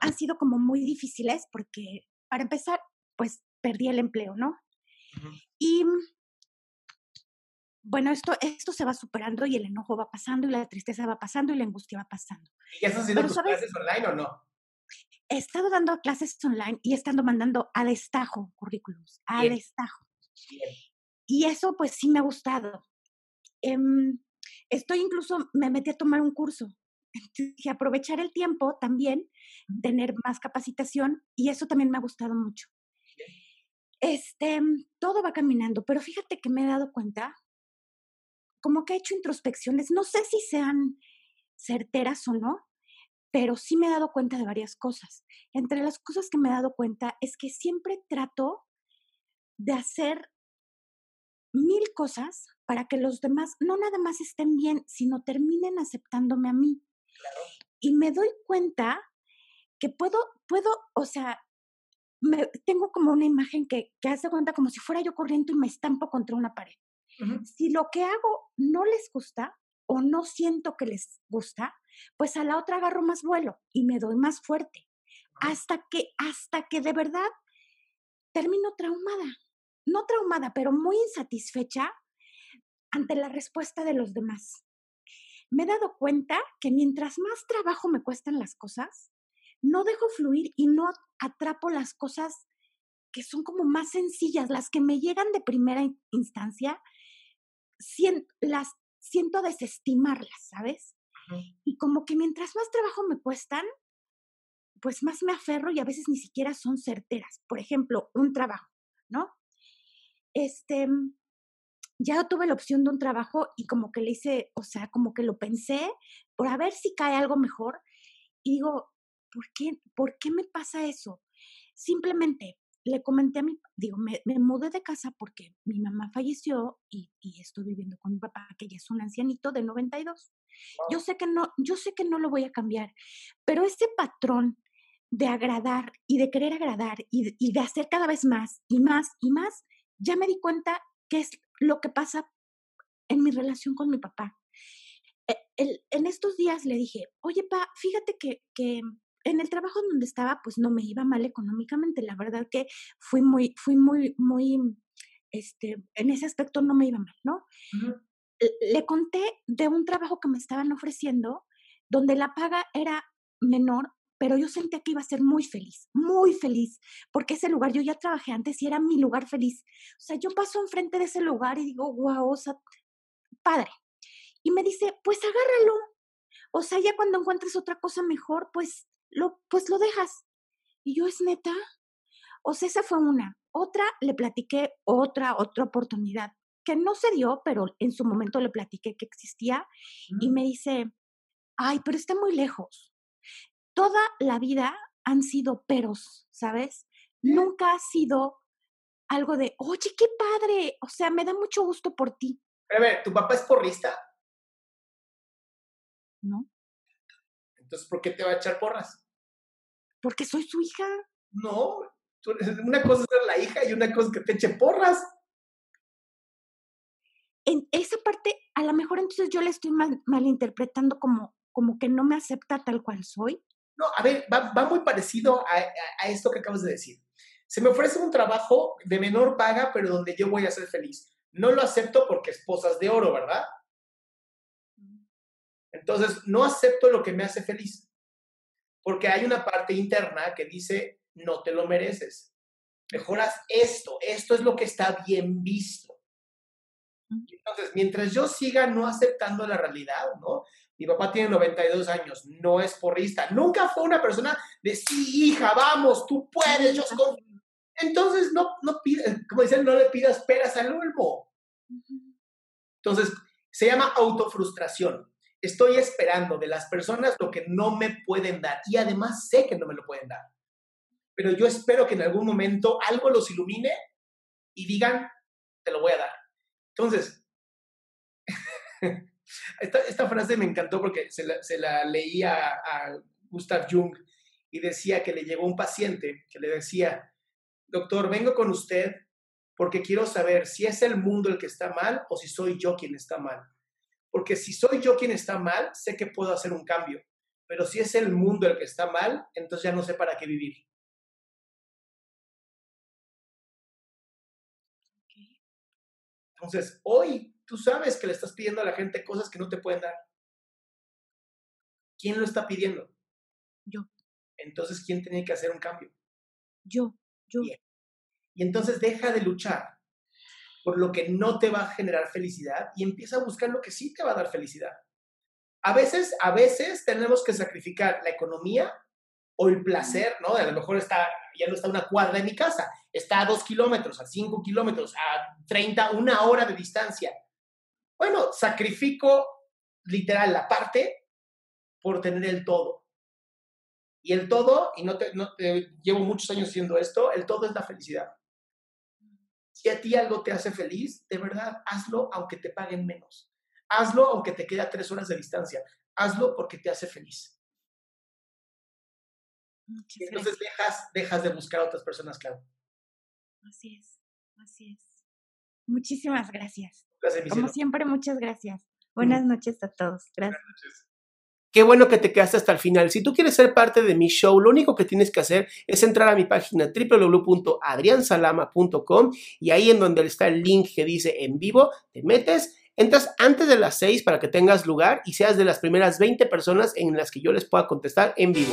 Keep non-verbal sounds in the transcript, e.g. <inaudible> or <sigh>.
han sido como muy difíciles porque, para empezar, pues perdí el empleo, ¿no? Y bueno, esto, esto se va superando y el enojo va pasando y la tristeza va pasando y la angustia va pasando. ¿Y estás haciendo tus clases online o no? He estado dando clases online y he estado mandando a destajo currículums, a destajo. Y eso pues sí me ha gustado. Em, estoy incluso, me metí a tomar un curso y aprovechar el tiempo también, tener más capacitación y eso también me ha gustado mucho. Este, todo va caminando, pero fíjate que me he dado cuenta, como que he hecho introspecciones, no sé si sean certeras o no, pero sí me he dado cuenta de varias cosas. Entre las cosas que me he dado cuenta es que siempre trato de hacer mil cosas para que los demás no nada más estén bien, sino terminen aceptándome a mí. Y me doy cuenta que puedo, puedo, o sea, me, tengo como una imagen que, que hace cuenta como si fuera yo corriendo y me estampo contra una pared. Si lo que hago no les gusta o no siento que les gusta, pues a la otra agarro más vuelo y me doy más fuerte. Hasta que, hasta que de verdad termino traumada. No traumada, pero muy insatisfecha ante la respuesta de los demás me he dado cuenta que mientras más trabajo me cuestan las cosas, no dejo fluir y no atrapo las cosas que son como más sencillas, las que me llegan de primera instancia, siento, las siento desestimarlas, ¿sabes? Y como que mientras más trabajo me cuestan, pues más me aferro y a veces ni siquiera son certeras. Por ejemplo, un trabajo, ¿no? Este, ya tuve la opción de un trabajo y como que le hice, o sea, como que lo pensé por a ver si cae algo mejor. Y digo, ¿por qué, ¿por qué me pasa eso? Simplemente le comenté a mi, digo, me, mudé de casa porque mi mamá falleció y, y, estoy viviendo con mi papá, que ya es un ancianito de 92. Yo sé que no, yo sé que no lo voy a cambiar, pero ese patrón de agradar y de querer agradar y, y de hacer cada vez más y más y más, ya me di cuenta que es lo que pasa en mi relación con mi papá. E, en estos días le dije, oye, pa, fíjate que, que en el trabajo donde estaba, pues no me iba mal económicamente. La verdad que fui muy, fui muy, muy, este, en ese aspecto no me iba mal, ¿no? Le conté de un trabajo que me estaban ofreciendo donde la paga era menor, pero yo sentía que iba a ser muy feliz, muy feliz, porque ese lugar yo ya trabajé antes y era mi lugar feliz. O sea, yo paso enfrente de ese lugar y digo, wow, o sea, padre. Y me dice, pues agárralo. O sea, ya cuando encuentres otra cosa mejor, pues lo, pues lo dejas. Y yo, ¿es neta? O sea, esa fue una. Otra, le platiqué otra, otra oportunidad que no se dio, pero en su momento le platiqué que existía y me dice, ay, pero está muy lejos. Toda la vida han sido peros, ¿sabes? Nunca ha sido algo de, oye, qué padre, o sea, me da mucho gusto por ti. A ver, ¿tu papá es porrista? ¿No? Entonces, ¿por qué te va a echar porras? Porque soy su hija. No, <laughs> una cosa es ser la hija y una cosa es que te eche porras. En esa parte, a lo mejor entonces yo le estoy mal, malinterpretando como, como que no me acepta tal cual soy. No, a ver, va, muy parecido a, a, a, esto que acabas de decir. Se me ofrece un trabajo de menor paga, pero donde yo voy a ser feliz. No lo acepto porque esposas de oro, ¿verdad? Entonces, no acepto lo que me hace feliz. Porque hay una parte interna que dice, no te lo mereces. Mejoras esto, esto es lo que está bien visto. Entonces, mientras yo siga no aceptando la realidad, ¿no? Mi papá tiene 92 años, no es porrista, nunca fue una persona de sí, hija, vamos, tú puedes, yo soy... Entonces, no, no pidas, como dicen, no le pidas peras al olmo. Entonces, se llama autofrustración. Estoy esperando de las personas lo que no me pueden dar y además sé que no me lo pueden dar. Pero yo espero que en algún momento algo los ilumine y digan, te lo voy a dar. Entonces, <laughs> esta, frase me encantó porque se la, se la leí a, a Gustav Jung y decía que le llegó un paciente que le decía, doctor, vengo con usted porque quiero saber si es el mundo el que está mal o si soy yo quien está mal. Porque si soy yo quien está mal, sé que puedo hacer un cambio. Pero si es el mundo el que está mal, entonces ya no sé para qué vivir. Entonces, hoy tú sabes que le estás pidiendo a la gente cosas que no te pueden dar. ¿Quién lo está pidiendo? Yo. Entonces, ¿quién tiene que hacer un cambio? Yo, yo. Bien. Y entonces deja de luchar por lo que no te va a generar felicidad y empieza a buscar lo que sí te va a dar felicidad. A veces, a veces tenemos que sacrificar la economía o el placer, ¿no? A lo mejor está, ya no está una cuadra de mi casa, está a dos kilómetros, a cinco kilómetros, a 30, una hora de distancia. Bueno, sacrifico literal la parte por tener el todo. Y el todo, y no, te, no te, llevo muchos años haciendo esto, el todo es la felicidad. Si a ti algo te hace feliz, de verdad, hazlo aunque te paguen menos. Hazlo aunque te quede a tres horas de distancia. Hazlo porque te hace feliz. Muchas y entonces dejas, dejas de buscar a otras personas, claro. Así es, así es. Muchísimas gracias. Gracias, Como siempre, muchas gracias. Buenas mm. noches a todos. Gracias. Buenas noches. Qué bueno que te quedaste hasta el final. Si tú quieres ser parte de mi show, lo único que tienes que hacer es entrar a mi página www.adriansalama.com y ahí en donde está el link que dice en vivo, te metes, entras antes de las 6 para que tengas lugar y seas de las primeras 20 personas en las que yo les pueda contestar en vivo.